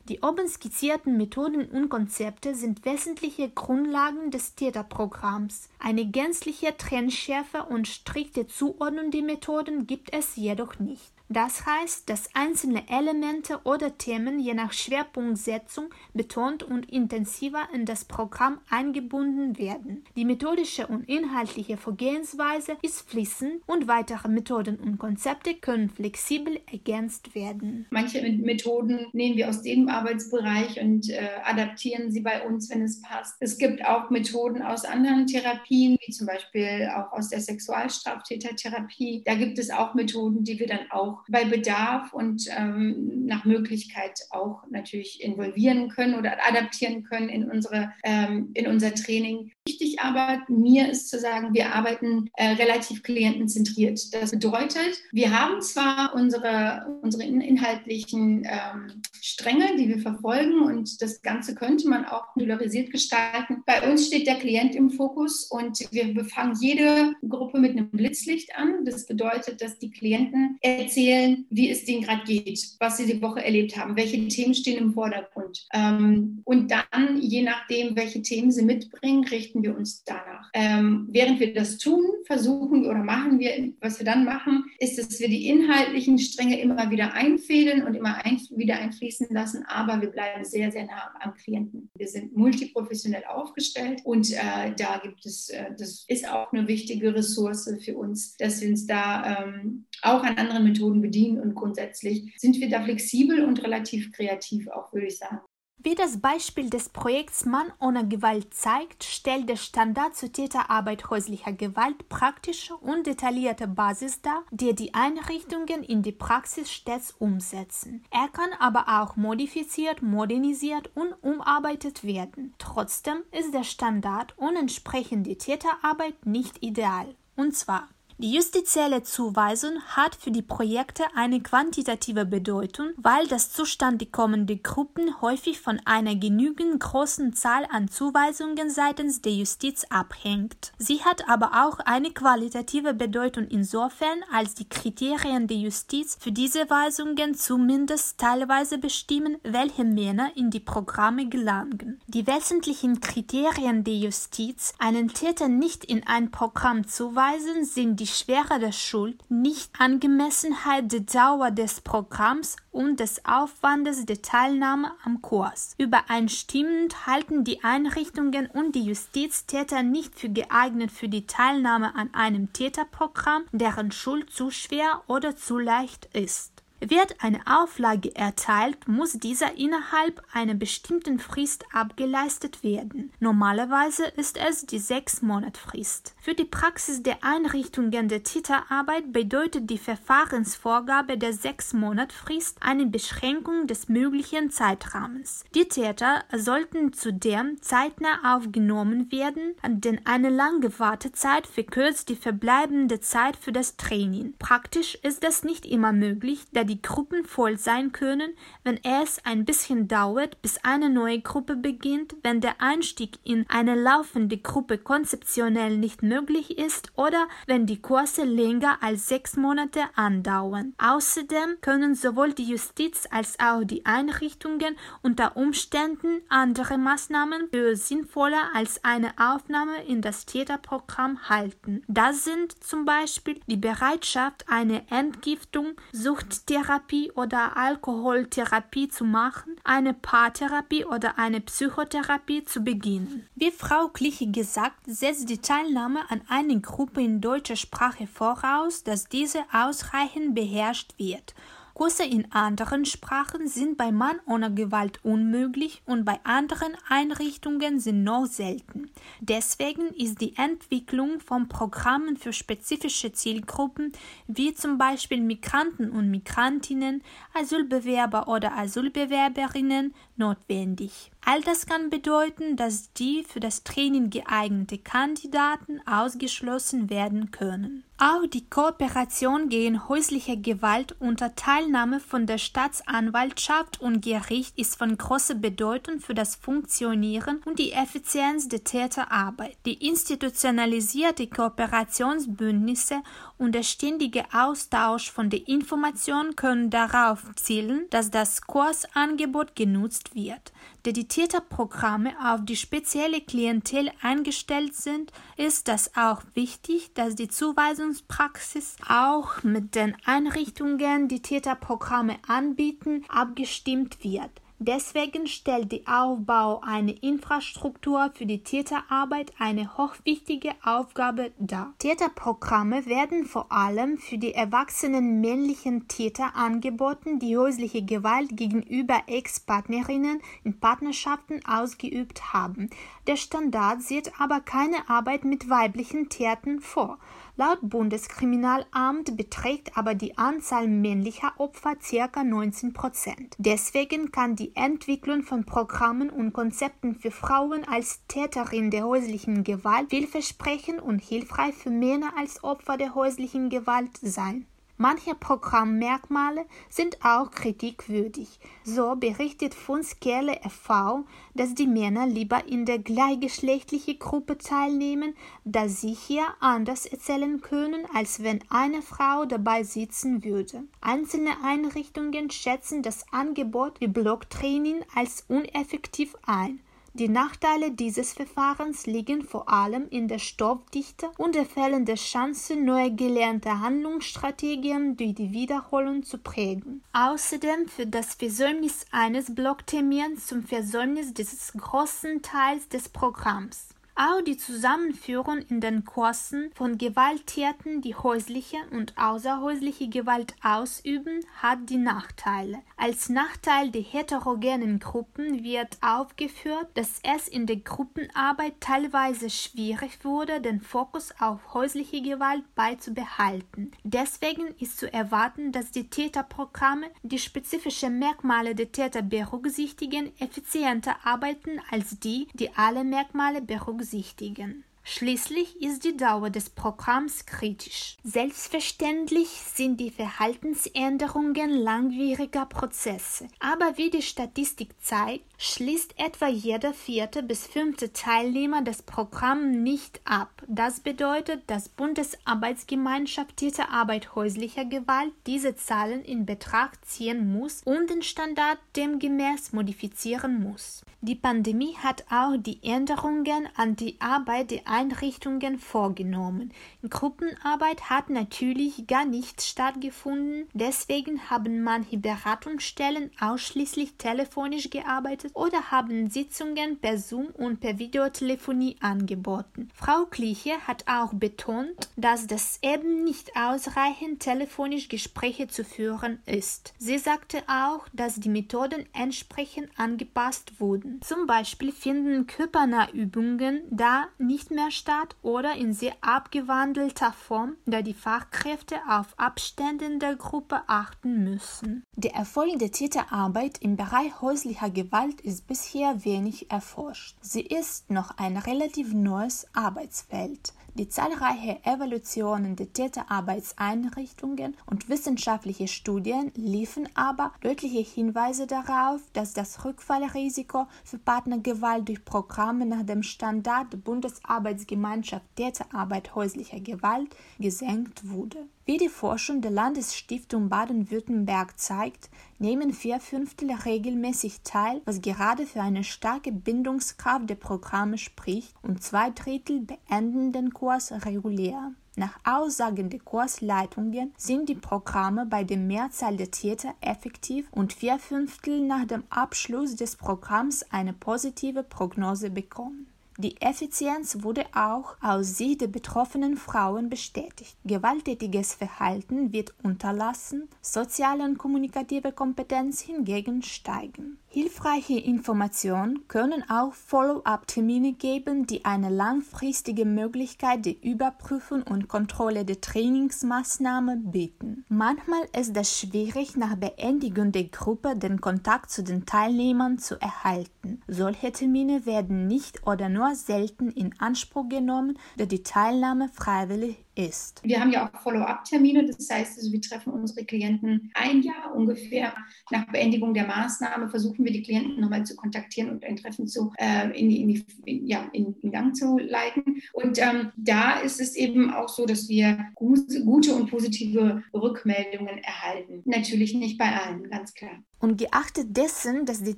Die oben skizzierten Methoden und Konzepte sind wesentliche Grundlagen des Täterprogramms. Eine gänzliche Trennschärfe und strikte Zuordnung der Methoden gibt es jedoch nicht. Das heißt, dass einzelne Elemente oder Themen je nach Schwerpunktsetzung betont und intensiver in das Programm eingebunden werden. Die methodische und inhaltliche Vorgehensweise ist fließend und weitere Methoden und Konzepte können flexibel ergänzt werden. Manche Methoden nehmen wir aus dem Arbeitsbereich und äh, adaptieren sie bei uns, wenn es passt. Es gibt auch Methoden aus anderen Therapien, wie zum Beispiel auch aus der Sexualstraftätertherapie. Da gibt es auch Methoden, die wir dann auch bei Bedarf und ähm, nach Möglichkeit auch natürlich involvieren können oder adaptieren können in, unsere, ähm, in unser Training. Wichtig aber mir ist zu sagen, wir arbeiten äh, relativ klientenzentriert. Das bedeutet, wir haben zwar unsere, unsere inhaltlichen ähm, Stränge, die wir verfolgen und das Ganze könnte man auch modulisiert gestalten. Bei uns steht der Klient im Fokus und wir befangen jede Gruppe mit einem Blitzlicht an. Das bedeutet, dass die Klienten erzählen, wie es denen gerade geht, was sie die Woche erlebt haben, welche Themen stehen im Vordergrund. Ähm, und dann, je nachdem, welche Themen sie mitbringen, richten wir uns danach. Ähm, während wir das tun, versuchen oder machen wir, was wir dann machen, ist, dass wir die inhaltlichen Stränge immer wieder einfädeln und immer ein, wieder einfließen lassen, aber wir bleiben sehr, sehr nah am Klienten. Wir sind multiprofessionell aufgestellt und äh, da gibt es, äh, das ist auch eine wichtige Ressource für uns, dass wir uns da ähm, auch an anderen Methoden bedienen und grundsätzlich sind wir da flexibel und relativ kreativ auch, würde ich sagen. Wie das Beispiel des Projekts Mann ohne Gewalt zeigt, stellt der Standard zur Täterarbeit häuslicher Gewalt praktische und detaillierte Basis dar, die die Einrichtungen in die Praxis stets umsetzen. Er kann aber auch modifiziert, modernisiert und umarbeitet werden. Trotzdem ist der Standard und entsprechend die Täterarbeit nicht ideal. Und zwar die justizielle Zuweisung hat für die Projekte eine quantitative Bedeutung, weil das zustande kommende Gruppen häufig von einer genügend großen Zahl an Zuweisungen seitens der Justiz abhängt. Sie hat aber auch eine qualitative Bedeutung insofern, als die Kriterien der Justiz für diese Weisungen zumindest teilweise bestimmen, welche Männer in die Programme gelangen. Die wesentlichen Kriterien der Justiz, einen Täter nicht in ein Programm zuweisen, sind die Schwere der Schuld, Nicht-Angemessenheit der Dauer des Programms und des Aufwandes der Teilnahme am Kurs. Übereinstimmend halten die Einrichtungen und die Justiztäter nicht für geeignet für die Teilnahme an einem Täterprogramm, deren Schuld zu schwer oder zu leicht ist. Wird eine Auflage erteilt, muss dieser innerhalb einer bestimmten Frist abgeleistet werden. Normalerweise ist es die sechs Monatfrist. Für die Praxis der Einrichtungen der Täterarbeit bedeutet die Verfahrensvorgabe der sechs Monatfrist eine Beschränkung des möglichen Zeitrahmens. Die Täter sollten zudem zeitnah aufgenommen werden, denn eine lange Wartezeit verkürzt die verbleibende Zeit für das Training. Praktisch ist das nicht immer möglich, da die die Gruppen voll sein können, wenn es ein bisschen dauert, bis eine neue Gruppe beginnt, wenn der Einstieg in eine laufende Gruppe konzeptionell nicht möglich ist oder wenn die Kurse länger als sechs Monate andauern. Außerdem können sowohl die Justiz als auch die Einrichtungen unter Umständen andere Maßnahmen für sinnvoller als eine Aufnahme in das Täterprogramm halten. Das sind zum Beispiel die Bereitschaft, eine Entgiftung, Suchttherapie, Therapie oder Alkoholtherapie zu machen, eine Paartherapie oder eine Psychotherapie zu beginnen. Wie Frau Kliche gesagt, setzt die Teilnahme an einer Gruppe in deutscher Sprache voraus, dass diese ausreichend beherrscht wird Kurse in anderen Sprachen sind bei Mann ohne Gewalt unmöglich und bei anderen Einrichtungen sind noch selten. Deswegen ist die Entwicklung von Programmen für spezifische Zielgruppen wie zum Beispiel Migranten und Migrantinnen, Asylbewerber oder Asylbewerberinnen notwendig. All das kann bedeuten, dass die für das Training geeignete Kandidaten ausgeschlossen werden können. Auch die Kooperation gegen häusliche Gewalt unter Teilnahme von der Staatsanwaltschaft und Gericht ist von großer Bedeutung für das Funktionieren und die Effizienz der Täterarbeit. Die institutionalisierte Kooperationsbündnisse und der ständige Austausch von der Information können darauf zielen, dass das Kursangebot genutzt wird. Da die Täterprogramme auf die spezielle Klientel eingestellt sind, ist es auch wichtig, dass die Zuweisungspraxis auch mit den Einrichtungen, die Täterprogramme anbieten, abgestimmt wird. Deswegen stellt der Aufbau einer Infrastruktur für die Täterarbeit eine hochwichtige Aufgabe dar. Täterprogramme werden vor allem für die erwachsenen männlichen Täter angeboten, die häusliche Gewalt gegenüber Ex-Partnerinnen in Partnerschaften ausgeübt haben. Der Standard sieht aber keine Arbeit mit weiblichen Tätern vor. Laut Bundeskriminalamt beträgt aber die Anzahl männlicher Opfer ca. 19 Prozent. Deswegen kann die Entwicklung von Programmen und Konzepten für Frauen als Täterin der häuslichen Gewalt vielversprechend und hilfreich für Männer als Opfer der häuslichen Gewalt sein. Manche Programmmerkmale sind auch kritikwürdig. So berichtet von Skerle e.V., dass die Männer lieber in der gleichgeschlechtlichen Gruppe teilnehmen, da sie hier anders erzählen können, als wenn eine Frau dabei sitzen würde. Einzelne Einrichtungen schätzen das Angebot wie Blocktraining als uneffektiv ein. Die Nachteile dieses Verfahrens liegen vor allem in der Stoffdichte und der fehlenden Chance, neue gelernte Handlungsstrategien durch die Wiederholung zu prägen. Außerdem führt das Versäumnis eines Blocktermins zum Versäumnis des großen Teils des Programms. Auch die Zusammenführung in den Kursen von Gewalttätern, die häusliche und außerhäusliche Gewalt ausüben, hat die Nachteile. Als Nachteil der heterogenen Gruppen wird aufgeführt, dass es in der Gruppenarbeit teilweise schwierig wurde, den Fokus auf häusliche Gewalt beizubehalten. Deswegen ist zu erwarten, dass die Täterprogramme die spezifischen Merkmale der Täter berücksichtigen, effizienter arbeiten als die, die alle Merkmale berücksichtigen berücksichtigen. Schließlich ist die Dauer des Programms kritisch. Selbstverständlich sind die Verhaltensänderungen langwieriger Prozesse, aber wie die Statistik zeigt, schließt etwa jeder vierte bis fünfte Teilnehmer das Programm nicht ab. Das bedeutet, dass Bundesarbeitsgemeinschaft Täterarbeit häuslicher Gewalt diese Zahlen in Betracht ziehen muss und den Standard demgemäß modifizieren muss. Die Pandemie hat auch die Änderungen an die Arbeit der Einrichtungen vorgenommen. Gruppenarbeit hat natürlich gar nicht stattgefunden, deswegen haben manche Beratungsstellen ausschließlich telefonisch gearbeitet oder haben Sitzungen per Zoom und per Videotelefonie angeboten. Frau Kliche hat auch betont, dass das eben nicht ausreichend telefonisch Gespräche zu führen ist. Sie sagte auch, dass die Methoden entsprechend angepasst wurden. Zum Beispiel finden Körpernahübungen da nicht mehr statt oder in sehr abgewandelter Form, da die Fachkräfte auf Abstände in der Gruppe achten müssen. Der Erfolg der Täterarbeit im Bereich häuslicher Gewalt ist bisher wenig erforscht. Sie ist noch ein relativ neues Arbeitsfeld. Die zahlreichen Evaluationen der Täterarbeitseinrichtungen und wissenschaftliche Studien liefen aber deutliche Hinweise darauf, dass das Rückfallrisiko für Partnergewalt durch Programme nach dem Standard der Bundesarbeitsgemeinschaft Täterarbeit häuslicher Gewalt gesenkt wurde. Wie die Forschung der Landesstiftung Baden-Württemberg zeigt, nehmen vier Fünftel regelmäßig teil, was gerade für eine starke Bindungskraft der Programme spricht, und zwei Drittel beenden den Kurs regulär. Nach Aussagen der Kursleitungen sind die Programme bei der Mehrzahl der Täter effektiv und vier Fünftel nach dem Abschluss des Programms eine positive Prognose bekommen. Die Effizienz wurde auch aus Sicht der betroffenen Frauen bestätigt. Gewalttätiges Verhalten wird unterlassen, soziale und kommunikative Kompetenz hingegen steigen. Hilfreiche Informationen können auch Follow-up-Termine geben, die eine langfristige Möglichkeit der Überprüfung und Kontrolle der Trainingsmaßnahmen bieten. Manchmal ist es schwierig, nach Beendigung der Gruppe den Kontakt zu den Teilnehmern zu erhalten. Solche Termine werden nicht oder nur selten in Anspruch genommen, da die Teilnahme freiwillig ist. Wir haben ja auch Follow-up-Termine, das heißt, also wir treffen unsere Klienten ein Jahr ungefähr nach Beendigung der Maßnahme, versuchen wir die Klienten nochmal zu kontaktieren und ein Treffen zu, äh, in, in, in, ja, in, Gang zu leiten. Und ähm, da ist es eben auch so, dass wir gute und positive Rückmeldungen erhalten. Natürlich nicht bei allen, ganz klar. Ungeachtet dessen, dass die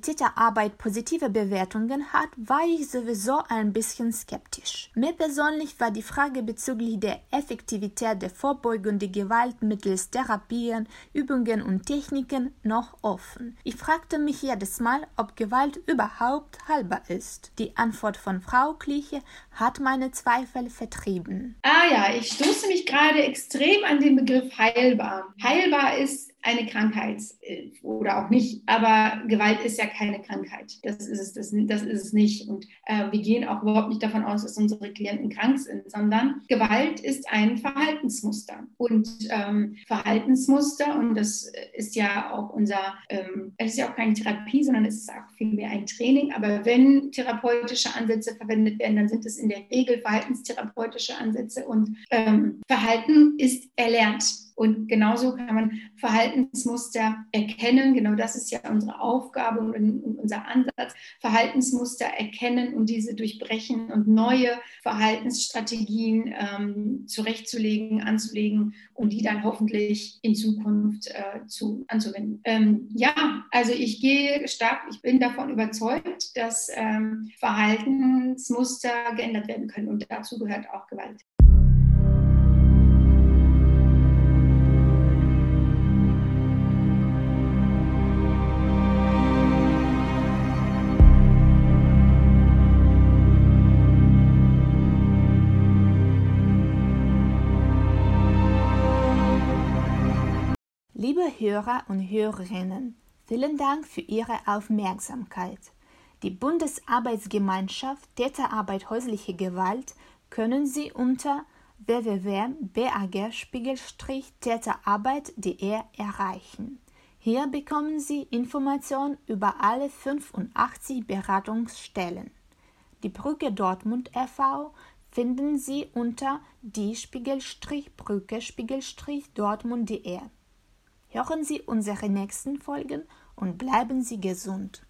Täterarbeit positive Bewertungen hat, war ich sowieso ein bisschen skeptisch. Mir persönlich war die Frage bezüglich der Effektivität der vorbeugenden Gewalt mittels Therapien, Übungen und Techniken noch offen. Ich fragte mich jedes Mal, ob Gewalt überhaupt heilbar ist. Die Antwort von Frau Kliche hat meine Zweifel vertrieben. Ah ja, ich stoße mich gerade extrem an den Begriff heilbar. Heilbar ist eine Krankheit äh, oder auch nicht, aber Gewalt ist ja keine Krankheit. Das ist es, das, das ist es nicht. Und äh, wir gehen auch überhaupt nicht davon aus, dass unsere Klienten krank sind, sondern Gewalt ist ein Verhaltensmuster. Und ähm, Verhaltensmuster, und das ist ja auch unser, ähm, es ist ja auch keine Therapie, sondern es ist auch vielmehr ein Training. Aber wenn therapeutische Ansätze verwendet werden, dann sind es in der Regel verhaltenstherapeutische Ansätze. Und ähm, Verhalten ist erlernt. Und genauso kann man Verhaltensmuster erkennen. Genau das ist ja unsere Aufgabe und unser Ansatz. Verhaltensmuster erkennen und diese durchbrechen und neue Verhaltensstrategien ähm, zurechtzulegen, anzulegen und die dann hoffentlich in Zukunft äh, zu, anzuwenden. Ähm, ja, also ich gehe stark, ich bin davon überzeugt, dass ähm, Verhaltensmuster geändert werden können und dazu gehört auch Gewalt. Liebe Hörer und Hörerinnen, vielen Dank für Ihre Aufmerksamkeit. Die Bundesarbeitsgemeinschaft Täterarbeit häusliche Gewalt können Sie unter www.bag-täterarbeit.de erreichen. Hier bekommen Sie Informationen über alle 85 Beratungsstellen. Die Brücke Dortmund e.V. finden Sie unter die-brücke-dortmund.de. Hören Sie unsere nächsten Folgen und bleiben Sie gesund.